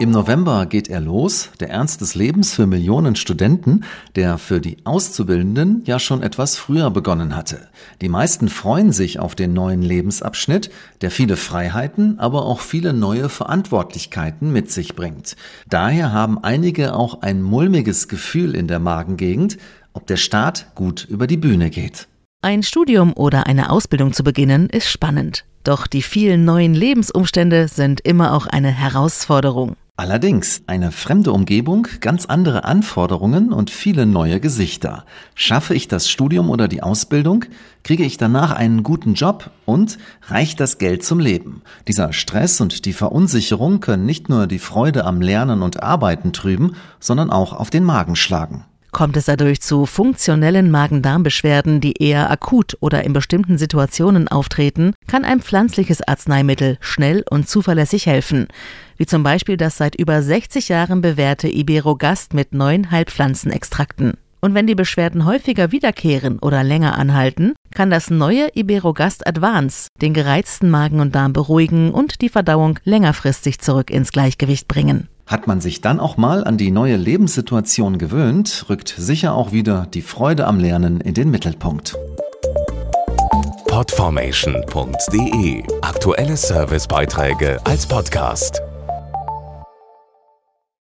Im November geht er los, der Ernst des Lebens für Millionen Studenten, der für die Auszubildenden ja schon etwas früher begonnen hatte. Die meisten freuen sich auf den neuen Lebensabschnitt, der viele Freiheiten, aber auch viele neue Verantwortlichkeiten mit sich bringt. Daher haben einige auch ein mulmiges Gefühl in der Magengegend, ob der Start gut über die Bühne geht. Ein Studium oder eine Ausbildung zu beginnen ist spannend. Doch die vielen neuen Lebensumstände sind immer auch eine Herausforderung. Allerdings eine fremde Umgebung, ganz andere Anforderungen und viele neue Gesichter. Schaffe ich das Studium oder die Ausbildung? Kriege ich danach einen guten Job? Und reicht das Geld zum Leben? Dieser Stress und die Verunsicherung können nicht nur die Freude am Lernen und Arbeiten trüben, sondern auch auf den Magen schlagen. Kommt es dadurch zu funktionellen Magen-Darm-Beschwerden, die eher akut oder in bestimmten Situationen auftreten, kann ein pflanzliches Arzneimittel schnell und zuverlässig helfen. Wie zum Beispiel das seit über 60 Jahren bewährte Iberogast mit neun Heilpflanzenextrakten. Und wenn die Beschwerden häufiger wiederkehren oder länger anhalten, kann das neue Iberogast Advance den gereizten Magen und Darm beruhigen und die Verdauung längerfristig zurück ins Gleichgewicht bringen. Hat man sich dann auch mal an die neue Lebenssituation gewöhnt, rückt sicher auch wieder die Freude am Lernen in den Mittelpunkt. Podformation.de Aktuelle Servicebeiträge als Podcast.